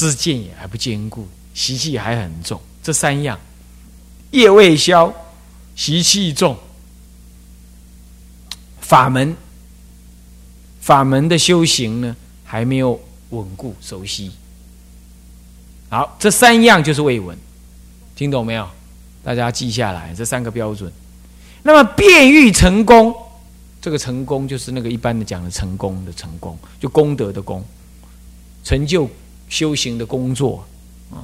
知见也还不坚固，习气还很重。这三样，业未消，习气重，法门法门的修行呢还没有稳固熟悉。好，这三样就是未稳，听懂没有？大家记下来这三个标准。那么变欲成功，这个成功就是那个一般的讲的成功的成功，就功德的功，成就修行的工作啊，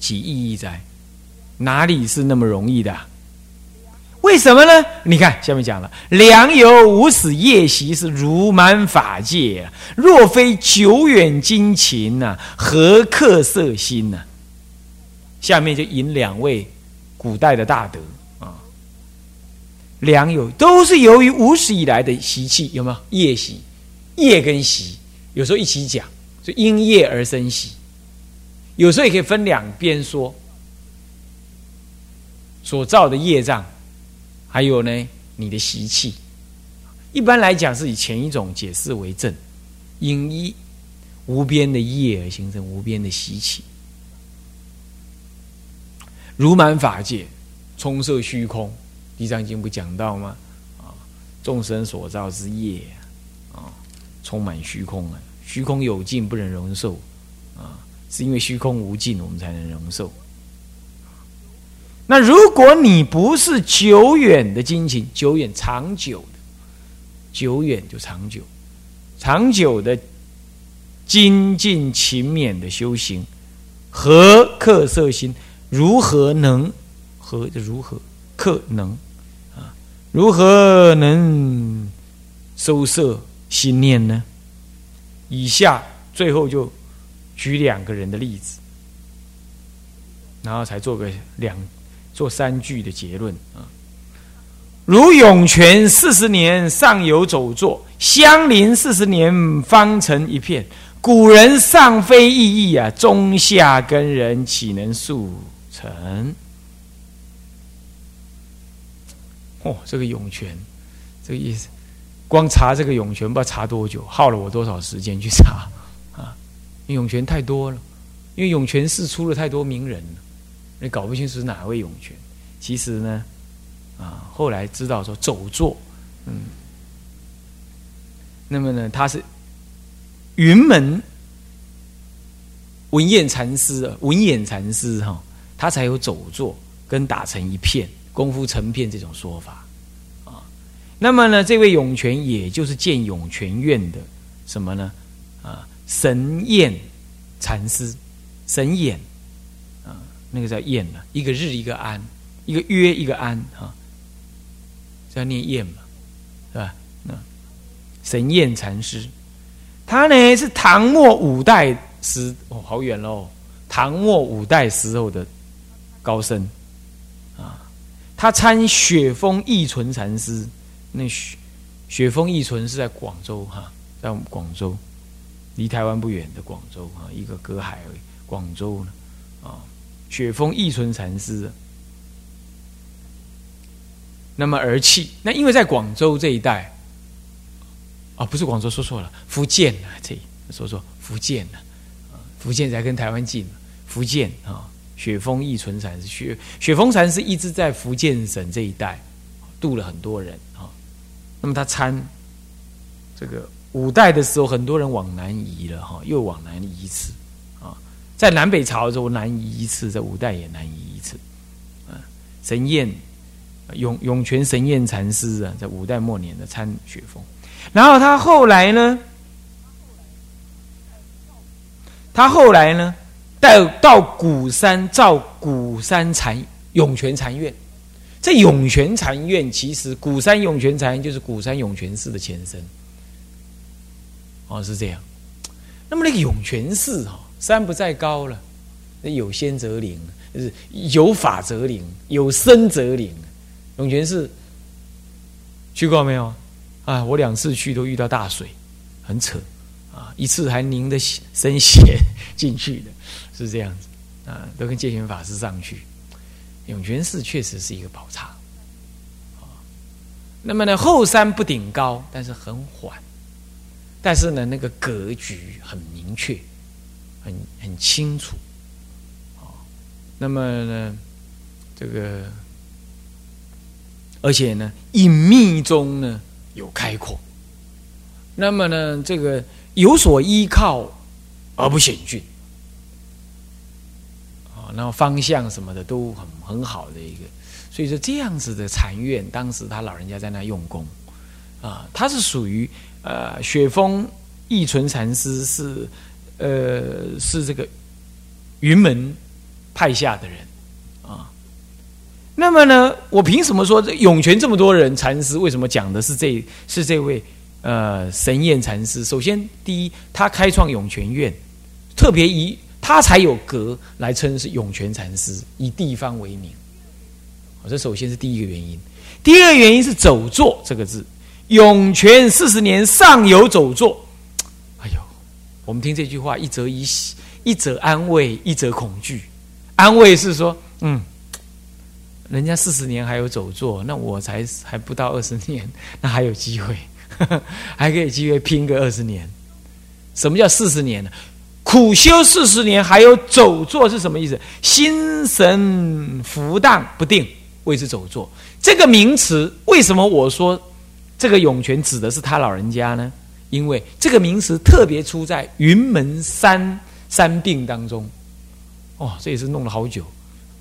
其意义在哪里是那么容易的？为什么呢？你看下面讲了，良友无始夜习是如满法界，若非久远精勤呐，何克色心呢？下面就引两位古代的大德啊，良友都是由于无始以来的习气，有没有夜习？夜跟习有时候一起讲，就因业而生习，有时候也可以分两边说，所造的业障。还有呢，你的习气，一般来讲是以前一种解释为正，因一无边的业而形成无边的习气，如满法界，充塞虚空。地藏经不讲到吗？啊，众生所造之业，充满虚空啊，虚空有尽不能容受啊，是因为虚空无尽，我们才能容受。那如果你不是久远的精勤，久远长久的，久远就长久，长久的精进勤勉的修行，和克色心，如何能和如何克能啊？如何能收摄心念呢？以下最后就举两个人的例子，然后才做个两。做三句的结论啊，如涌泉四十年上游走坐，相邻四十年方成一片。古人尚非异义啊，中下根人岂能速成？哦，这个涌泉，这个意思，光查这个涌泉不知道查多久，耗了我多少时间去查 啊？涌泉太多了，因为涌泉寺出了太多名人了。你搞不清楚是哪位涌泉，其实呢，啊，后来知道说走坐，嗯，那么呢，他是云门文彦禅师，文彦禅师哈，他才有走坐跟打成一片功夫成片这种说法。那么呢，这位涌泉也就是建涌泉院的什么呢？啊，神验禅师，神验。那个叫燕嘛，一个日一个安，一个约一个安哈，叫念燕嘛，是吧？那神燕禅师，他呢是唐末五代时哦，好远喽！唐末五代时候的高僧啊，他参雪峰义存禅师，那雪雪峰义存是在广州哈，在我们广州，离台湾不远的广州啊，一个隔海而已，广州呢啊。雪峰义存禅师，那么而弃。那因为在广州这一带，啊，不是广州，说错了，福建啊，这说说福建啊，福建才跟台湾近，福建啊，雪峰义存禅师，雪雪峰禅师一直在福建省这一带度了很多人啊。那么他参这个五代的时候，很多人往南移了哈，又往南移一次。啊在南北朝的时候南移一次，在五代也南移一次。啊，神验永永泉神宴禅师啊，在五代末年的参雪峰。然后他后来呢，他后来呢，到到鼓山造鼓山禅涌泉禅院。这涌泉禅院其实鼓山涌泉禅院就是鼓山涌泉寺的前身。哦，是这样。那么那个涌泉寺哈。山不在高了，那有仙则灵，就是有法则灵，有生则灵。涌泉寺去过没有？啊，我两次去都遇到大水，很扯啊！一次还淋的身 血进去的，是这样子啊，都跟戒贤法师上去。涌泉寺确实是一个宝刹。那么呢，后山不顶高，但是很缓，但是呢，那个格局很明确。很很清楚。那么呢，这个而且呢，隐秘中呢有开阔。那么呢，这个有所依靠而不险峻。然后方向什么的都很很好的一个。所以说这样子的禅院，当时他老人家在那用功，啊，他是属于呃雪峰义存禅师是呃是这个云门派下的人啊。那么呢，我凭什么说这涌泉这么多人禅师？为什么讲的是这是这位呃神验禅师？首先，第一，他开创涌泉院，特别以他才有格来称是涌泉禅师，以地方为名。我这首先是第一个原因，第二个原因是“走坐”这个字，“涌泉四十年尚有走坐”。哎呦，我们听这句话，一则以喜，一则安慰，一则恐惧。安慰是说，嗯，人家四十年还有走坐，那我才还不到二十年，那还有机会，还可以机会拼个二十年。什么叫四十年呢？苦修四十年还有走坐是什么意思？心神浮荡不定。为之走坐这个名词，为什么我说这个涌泉指的是他老人家呢？因为这个名词特别出在云门三三病当中。哦，这也是弄了好久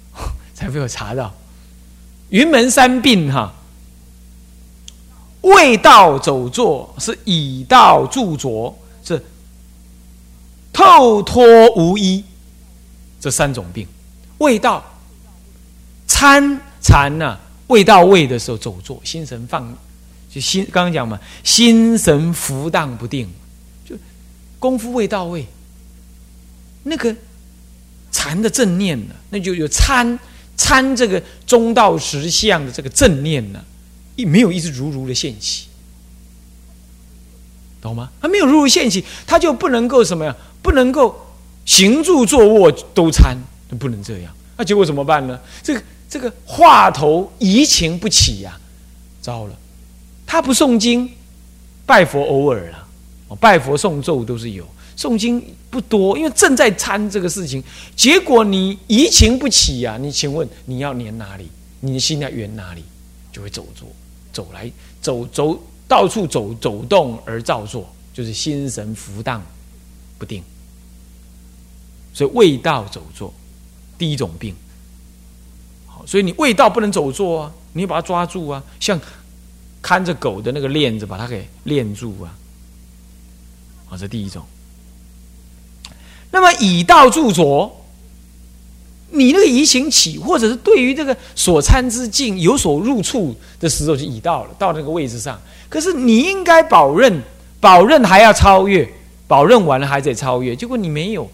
才被我查到。云门三病哈，未道走坐是以道著着是透脱无依这三种病，未道参。禅呢，未到位的时候走坐，心神放，就心刚刚讲嘛，心神浮荡不定，就功夫未到位。那个禅的正念呢，那就有参参这个中道实相的这个正念呢，一没有一直如如的现起，懂吗？他没有如如现起，他就不能够什么呀？不能够行住坐卧都参，不能这样。那结果怎么办呢？这个。这个话头移情不起呀，糟了！他不诵经，拜佛偶尔了，拜佛诵咒都是有，诵经不多，因为正在参这个事情。结果你移情不起呀，你请问你要粘哪里？你的心要圆哪里？就会走坐，走来走走，到处走走动而造作，就是心神浮荡不定。所以味道走坐，第一种病。好所以你味道不能走坐啊，你把它抓住啊，像看着狗的那个链子，把它给链住啊。好，这第一种。那么以道著着，你那个移情起，或者是对于这个所参之境有所入处的时候，就已到了，到那个位置上。可是你应该保任，保任还要超越，保任完了还得超越，结果你没有，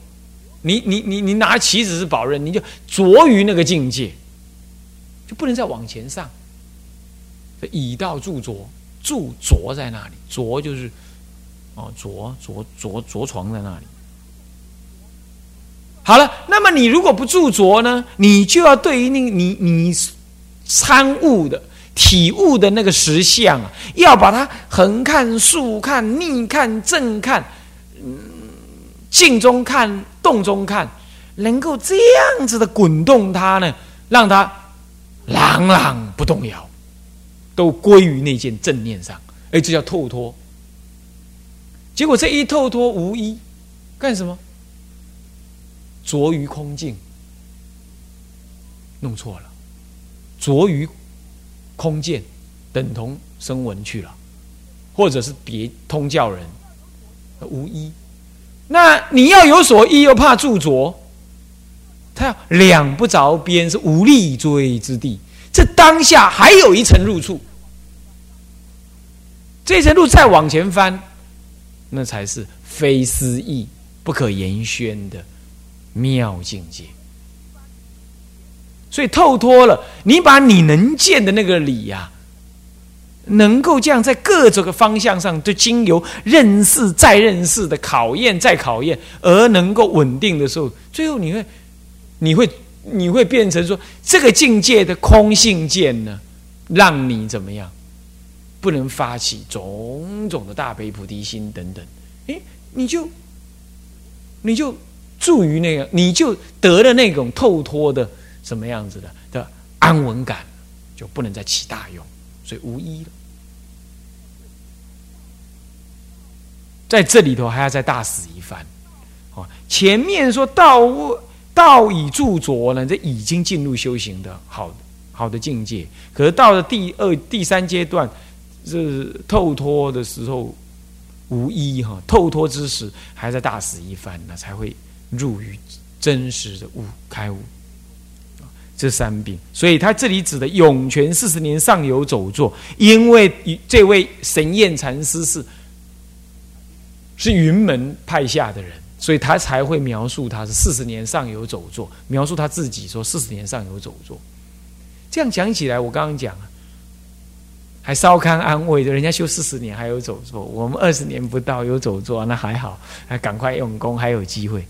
你你你你拿棋子是保任，你就着于那个境界。就不能再往前上，以道著着，著着在那里，着就是哦，着着着着床在那里。好了，那么你如果不著着呢，你就要对于那你你参悟的体悟的那个实相啊，要把它横看、竖看、逆看、正看，静中看、动中看，能够这样子的滚动它呢，让它。朗朗不动摇，都归于那件正念上，哎，这叫透脱。结果这一透脱无一，干什么？着于空境，弄错了，着于空见，等同声闻去了，或者是别通教人无一。那你要有所依，又怕著着。他要两不着边，是无立锥之地。这当下还有一层入处，这层路再往前翻，那才是非思议、不可言宣的妙境界。所以透脱了，你把你能见的那个理呀，能够这样在各种个方向上，都经由认识再认识的考验再考验，而能够稳定的时候，最后你会。你会你会变成说这个境界的空性见呢，让你怎么样？不能发起种种的大悲菩提心等等，诶，你就你就住于那个，你就得了那种透脱的什么样子的的安稳感，就不能再起大用，所以无一了。在这里头还要再大死一番，哦，前面说道道以著着呢，这已经进入修行的好好的境界，可是到了第二、第三阶段，是透脱的时候，无一哈，透脱之时，还在大死一番，那才会入于真实的悟开悟。这三病，所以他这里指的永泉四十年上游走坐，因为这位神验禅师是。是云门派下的人，所以他才会描述他是四十年上有走坐，描述他自己说四十年上有走坐。这样讲起来，我刚刚讲啊，还稍堪安慰的，人家修四十年还有走坐，我们二十年不到有走坐，那还好，还赶快用功，还有机会。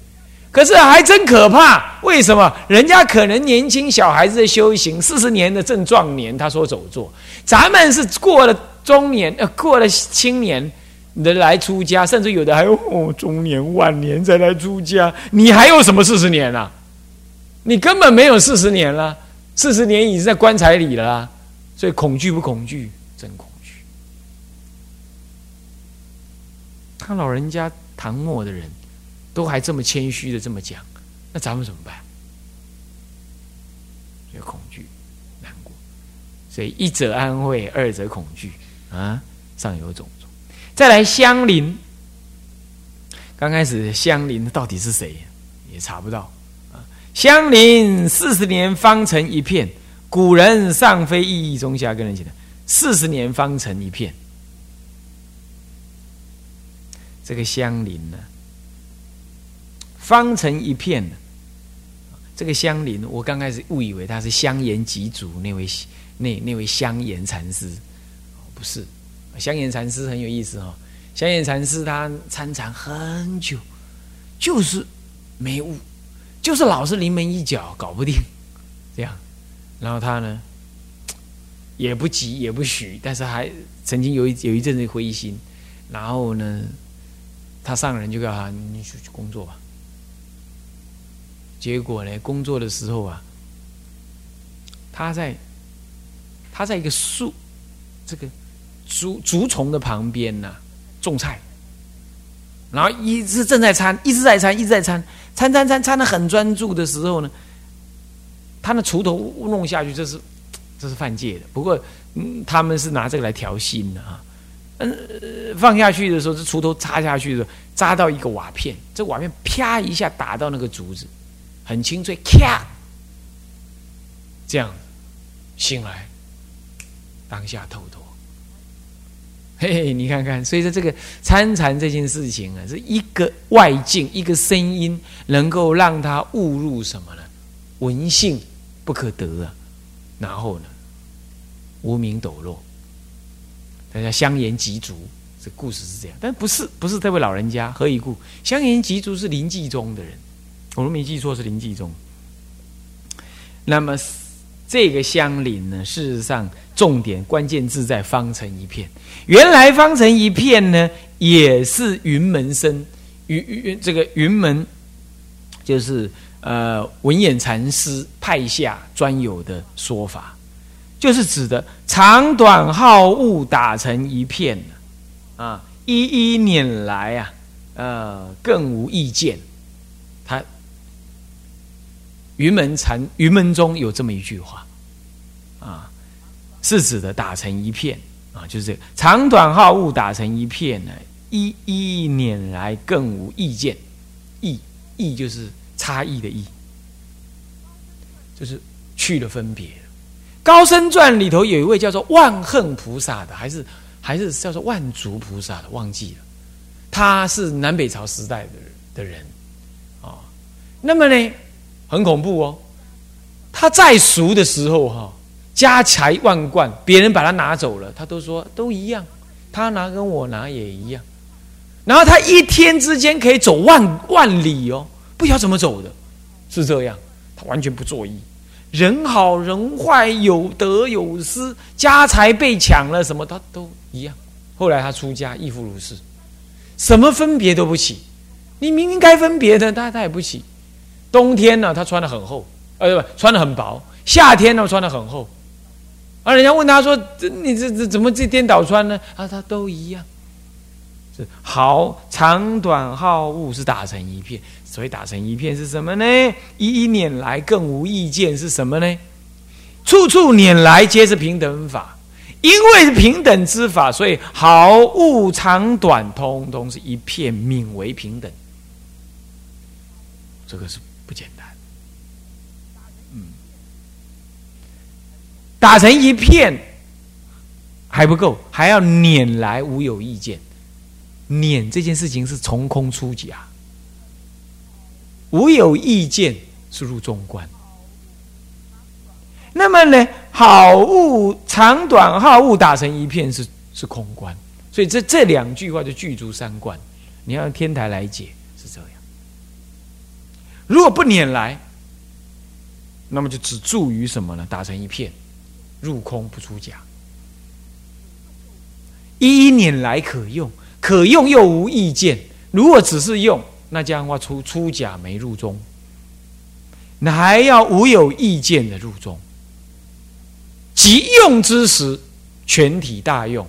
可是还真可怕，为什么？人家可能年轻小孩子的修行，四十年的正壮年，他说走坐，咱们是过了中年，呃，过了青年。人来出家，甚至有的还有哦，中年晚年再来出家，你还有什么四十年啊？你根本没有四十年了，四十年已经在棺材里了，所以恐惧不恐惧？真恐惧。他老人家唐末的人，都还这么谦虚的这么讲，那咱们怎么办？有恐惧、难过，所以一则安慰，二则恐惧啊，上有种。再来相邻，刚开始相邻到底是谁也查不到啊。相邻四十年方成一片，古人尚非意义中下跟人讲的，四十年方成一片。这个相邻呢，方成一片，这个相邻，我刚开始误以为他是香严吉祖那位那那位香严禅师，不是。香严禅师很有意思哦，香严禅师他参禅很久，就是没悟，就是老是临门一脚搞不定，这样，然后他呢也不急也不许，但是还曾经有一有一阵子灰心，然后呢，他上人就告诉他你去去工作吧，结果呢工作的时候啊，他在他在一个树这个。竹竹丛的旁边呢，种菜，然后一直正在参，一直在参，一直在参，参参参参的很专注的时候呢，他那锄头弄下去，这是这是犯戒的。不过，嗯，他们是拿这个来调心的啊。嗯，放下去的时候，这锄头插下去的时候，扎到一个瓦片，这瓦片啪一下打到那个竹子，很清脆，咔，这样醒来，当下透透。嘿嘿，你看看，所以说这个参禅这件事情啊，是一个外境，一个声音，能够让他误入什么呢？闻性不可得啊，然后呢，无名抖落，大家香言吉足，这故事是这样，但不是不是这位老人家何以故？香言吉足是临济宗的人，我都没记错是临济宗。那么。这个相邻呢，事实上重点关键字在方成一片。原来方成一片呢，也是云门生云云这个云门，就是呃文眼禅师派下专有的说法，就是指的长短好恶打成一片啊，一一年来啊，呃更无意见。云门禅云门中有这么一句话，啊，是指的打成一片啊，就是这个长短好恶打成一片呢，一一年来更无意见，异异就是差异的异，就是去了分别。高僧传里头有一位叫做万恨菩萨的，还是还是叫做万足菩萨的，忘记了，他是南北朝时代的的人啊，那么呢？很恐怖哦！他在俗的时候，哈，家财万贯，别人把他拿走了，他都说都一样，他拿跟我拿也一样。然后他一天之间可以走万万里哦，不晓得怎么走的，是这样，他完全不作意。人好人坏，有得有失，家财被抢了，什么他都一样。后来他出家，亦复如是，什么分别都不起。你明明该分别的，他他也不起。冬天呢，他穿的很厚，呃，不，穿的很薄；夏天呢，穿的很厚。而人家问他说：“这你这这怎么这颠倒穿呢？”啊，他都一样。是好长短好物是打成一片，所以打成一片是什么呢？一一捻来更无意见是什么呢？处处拈来皆是平等法，因为是平等之法，所以好物长短通通是一片，名为平等。这个是不简单。嗯，打成一片还不够，还要撵来无有意见。撵这件事情是从空出假，无有意见是入中观。那么呢，好物长短好物打成一片是是空观，所以这这两句话就具足三观。你要用天台来解是这样。如果不撵来，那么就只助于什么呢？打成一片，入空不出假，一一撵来可用。可用又无意见，如果只是用，那这样的话出出假没入中，那还要无有意见的入中。即用之时，全体大用，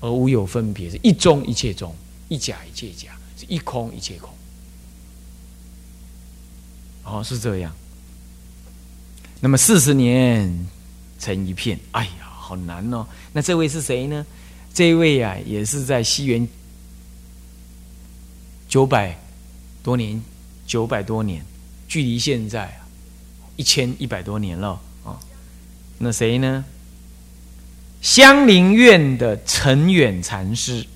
而无有分别，是一中一切中，一假一切假，是一空一切空。哦，是这样。那么四十年成一片，哎呀，好难哦。那这位是谁呢？这位啊，也是在西元九百多年，九百多年，距离现在一千一百多年了啊。那谁呢？香林院的陈远禅师，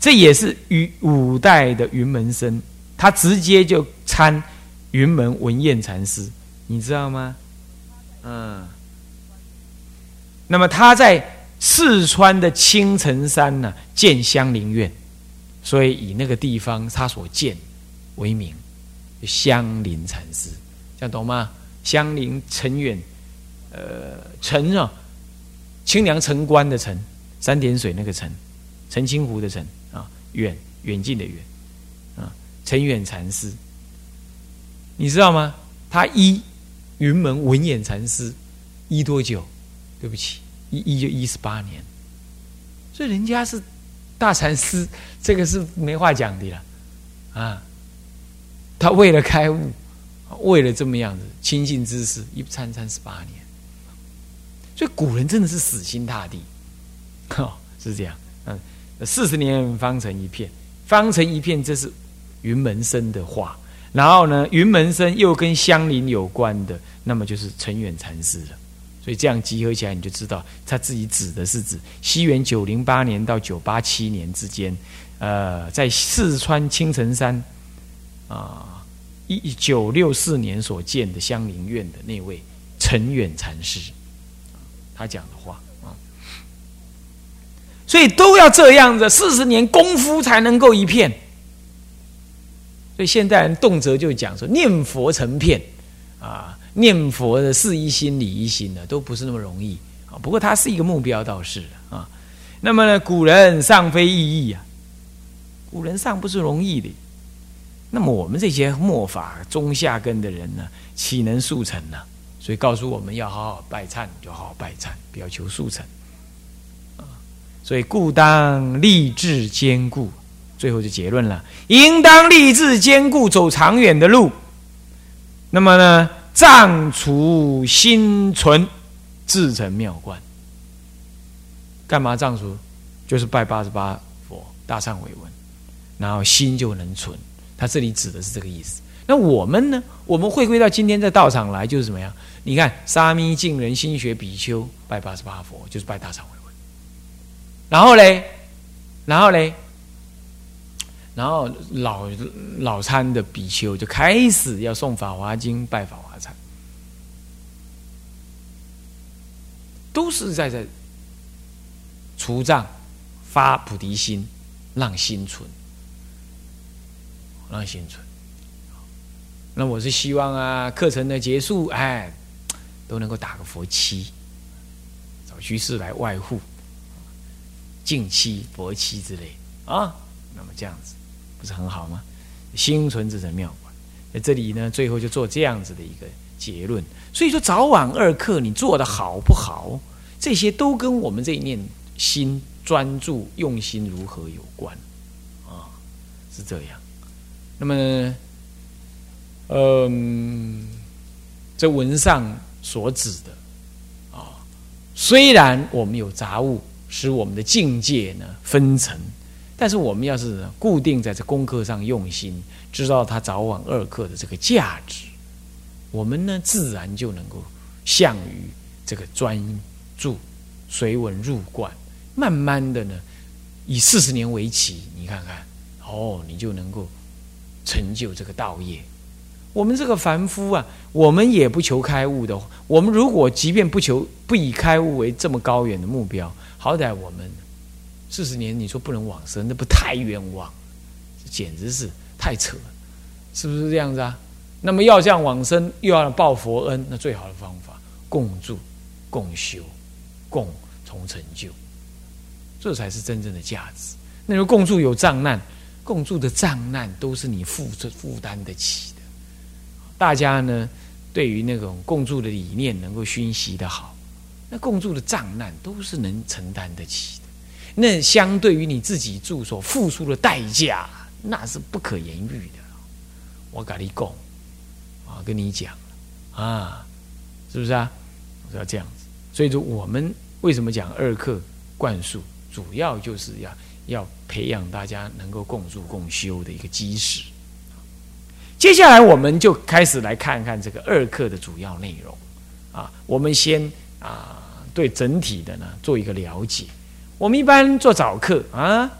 这也是与五代的云门僧，他直接就参云门文彦禅师，你知道吗？嗯。那么他在。四川的青城山呢，建香林院，所以以那个地方他所建为名，香林禅师，这样懂吗？香林陈远，呃，陈啊，清凉城关的城，三点水那个城，陈清湖的陈啊，远远近的远啊，陈远禅师，你知道吗？他一云门文眼禅师一多久？对不起。一一就一十八年，所以人家是大禅师，这个是没话讲的了啊！他为了开悟，为了这么样子亲近知识，一参参十八年，所以古人真的是死心塌地，哈，是这样。嗯，四十年方成一片，方成一片，这是云门生的话。然后呢，云门生又跟香林有关的，那么就是陈远禅师了。所以这样集合起来，你就知道他自己指的是指西元九零八年到九八七年之间，呃，在四川青城山啊，一九六四年所建的香林院的那位陈远禅师，他讲的话啊，所以都要这样子，四十年功夫才能够一片。所以现代人动辄就讲说念佛成片啊。念佛的是一心理一心的都不是那么容易啊。不过它是一个目标，倒是啊。那么呢，古人尚非易易啊，古人尚不是容易的。那么我们这些末法中下根的人呢，岂能速成呢？所以告诉我们要好好拜忏，就好好拜忏，不要求速成啊。所以故当立志坚固，最后就结论了：应当立志坚固，走长远的路。那么呢？藏除心存，自成妙观。干嘛藏除？就是拜八十八佛大忏悔文，然后心就能存。他这里指的是这个意思。那我们呢？我们回归到今天在道场来，就是怎么样？你看沙弥、净人、心学比丘拜八十八佛，就是拜大忏悔文。然后嘞，然后嘞。然后老老参的比丘就开始要送《法华经》，拜法忏，都是在在除障、发菩提心，让心存，让心存。那我是希望啊，课程的结束，哎，都能够打个佛七，找居士来外护，净七、佛七之类啊。那么这样子。不是很好吗？心存之成妙观。在这里呢，最后就做这样子的一个结论。所以说，早晚二课你做的好不好，这些都跟我们这一念心专注用心如何有关啊，是这样。那么，嗯，这文上所指的啊，虽然我们有杂物使我们的境界呢分层，但是我们要是固定在这功课上用心，知道它早晚二课的这个价值。我们呢，自然就能够向于这个专注随文入观，慢慢的呢，以四十年为期，你看看，哦，你就能够成就这个道业。我们这个凡夫啊，我们也不求开悟的。我们如果即便不求不以开悟为这么高远的目标，好歹我们四十年，你说不能往生，那不太冤枉？简直是太扯，是不是这样子啊？那么要向往生，又要报佛恩，那最好的方法，共住、共修、共同成就，这才是真正的价值。那如共住有障难，共住的障难都是你负这负担得起的。大家呢，对于那种共住的理念能够熏习的好，那共住的障难都是能承担得起的。那相对于你自己住所付出的代价，那是不可言喻的。我跟你讲。我，跟你讲啊，是不是啊？要这样子，所以说我们为什么讲二课灌输，主要就是要要培养大家能够共住共修的一个基石。接下来我们就开始来看看这个二课的主要内容啊。我们先啊，对整体的呢做一个了解。我们一般做早课啊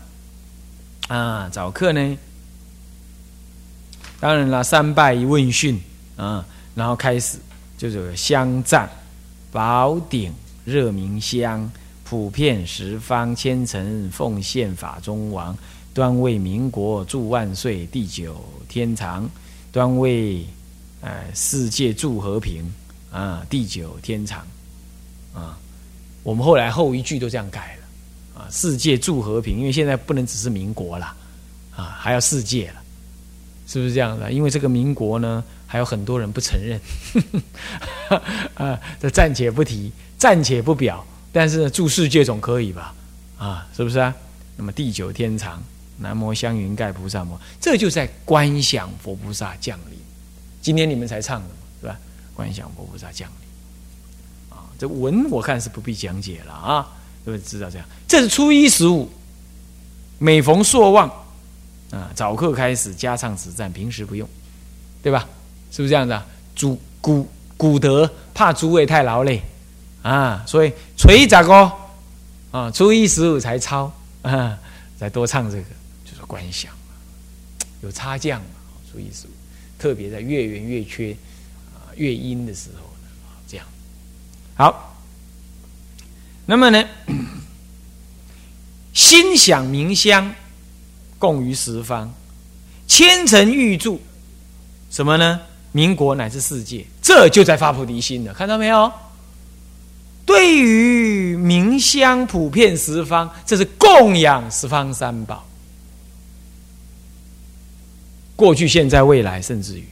啊，早课呢，当然了，三拜一问讯。啊，然后开始就是香赞、宝鼎、热明香，普遍十方千层奉献法中王，端为民国祝万岁，地久天长，端为呃世界祝和平啊，地久天长啊。我们后来后一句都这样改了啊，世界祝和平，因为现在不能只是民国了啊，还要世界了，是不是这样的？因为这个民国呢。还有很多人不承认，啊，这暂且不提，暂且不表。但是住世界总可以吧？啊，是不是啊？那么地久天长，南无香云盖菩萨摩，这就在观想佛菩萨降临。今天你们才唱的嘛，是吧？观想佛菩萨降临，啊，这文我看是不必讲解了啊，各位知道这样。这是初一十五，每逢朔望，啊，早课开始加唱此赞，平时不用，对吧？是不是这样子啊？主古古德怕诸位太劳累啊，所以锤咋个啊？初一十五才抄啊，再多唱这个就是观想有差降嘛。初一十五，特别在月圆月缺啊月阴的时候呢，这样好。那么呢，心想明香，供于十方，千层玉柱，什么呢？民国乃至世界，这就在发菩提心了，看到没有？对于明香普遍十方，这是供养十方三宝，过去、现在、未来，甚至于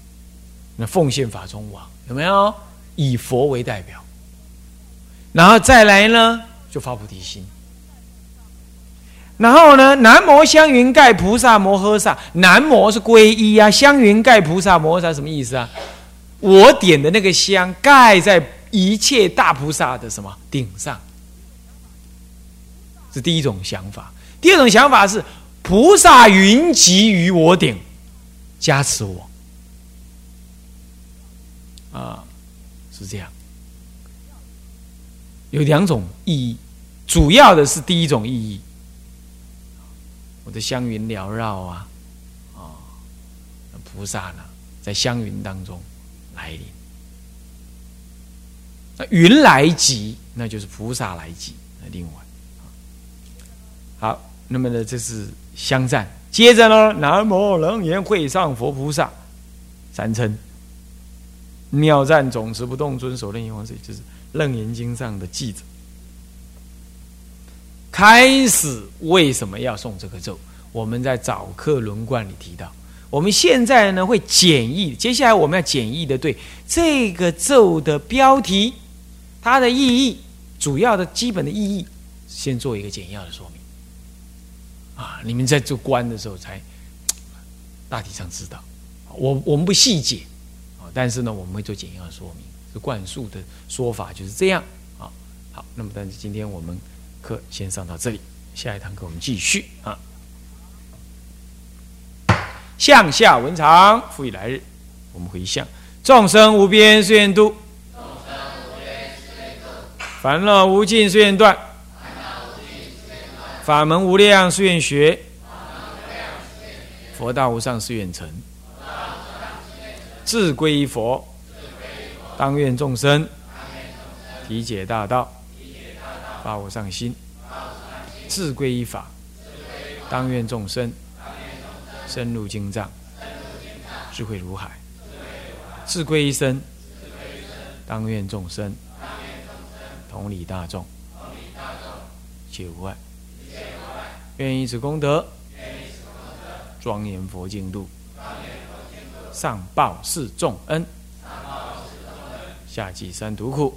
那奉献法中王，有没有？以佛为代表，然后再来呢，就发菩提心。然后呢？南无香云盖菩萨摩诃萨，南无是皈依啊。香云盖菩萨摩诃萨什么意思啊？我点的那个香盖在一切大菩萨的什么顶上？是第一种想法。第二种想法是菩萨云集于我顶，加持我。啊，是这样。有两种意义，主要的是第一种意义。我的香云缭绕啊，啊，菩萨呢在香云当中来临。那云来集，那就是菩萨来集。那另外，好，那么呢，这是香赞。接着呢，南无楞严会上佛菩萨三称，妙赞总持不动尊守楞严王水，就是楞严经上的记载。开始为什么要诵这个咒？我们在早课轮观里提到，我们现在呢会简易，接下来我们要简易的对这个咒的标题、它的意义、主要的基本的意义，先做一个简要的说明。啊，你们在做观的时候才大体上知道。我我们不细解啊，但是呢，我们会做简要的说明。这灌输的说法就是这样啊。好，那么但是今天我们课先上到这里，下一堂课我们继续啊。向下文长，复以来日，我们回向众生无边誓愿度，烦恼无尽誓愿断，法门无量誓愿学，佛道无上誓愿成，自归佛，当愿众生体解大道，发无上心，自归依法，当愿众生。深入经藏，智慧如海，智归一生，当愿众生同理大众，切无碍，愿以此功德庄严佛净土，上报四重恩，下济三途苦。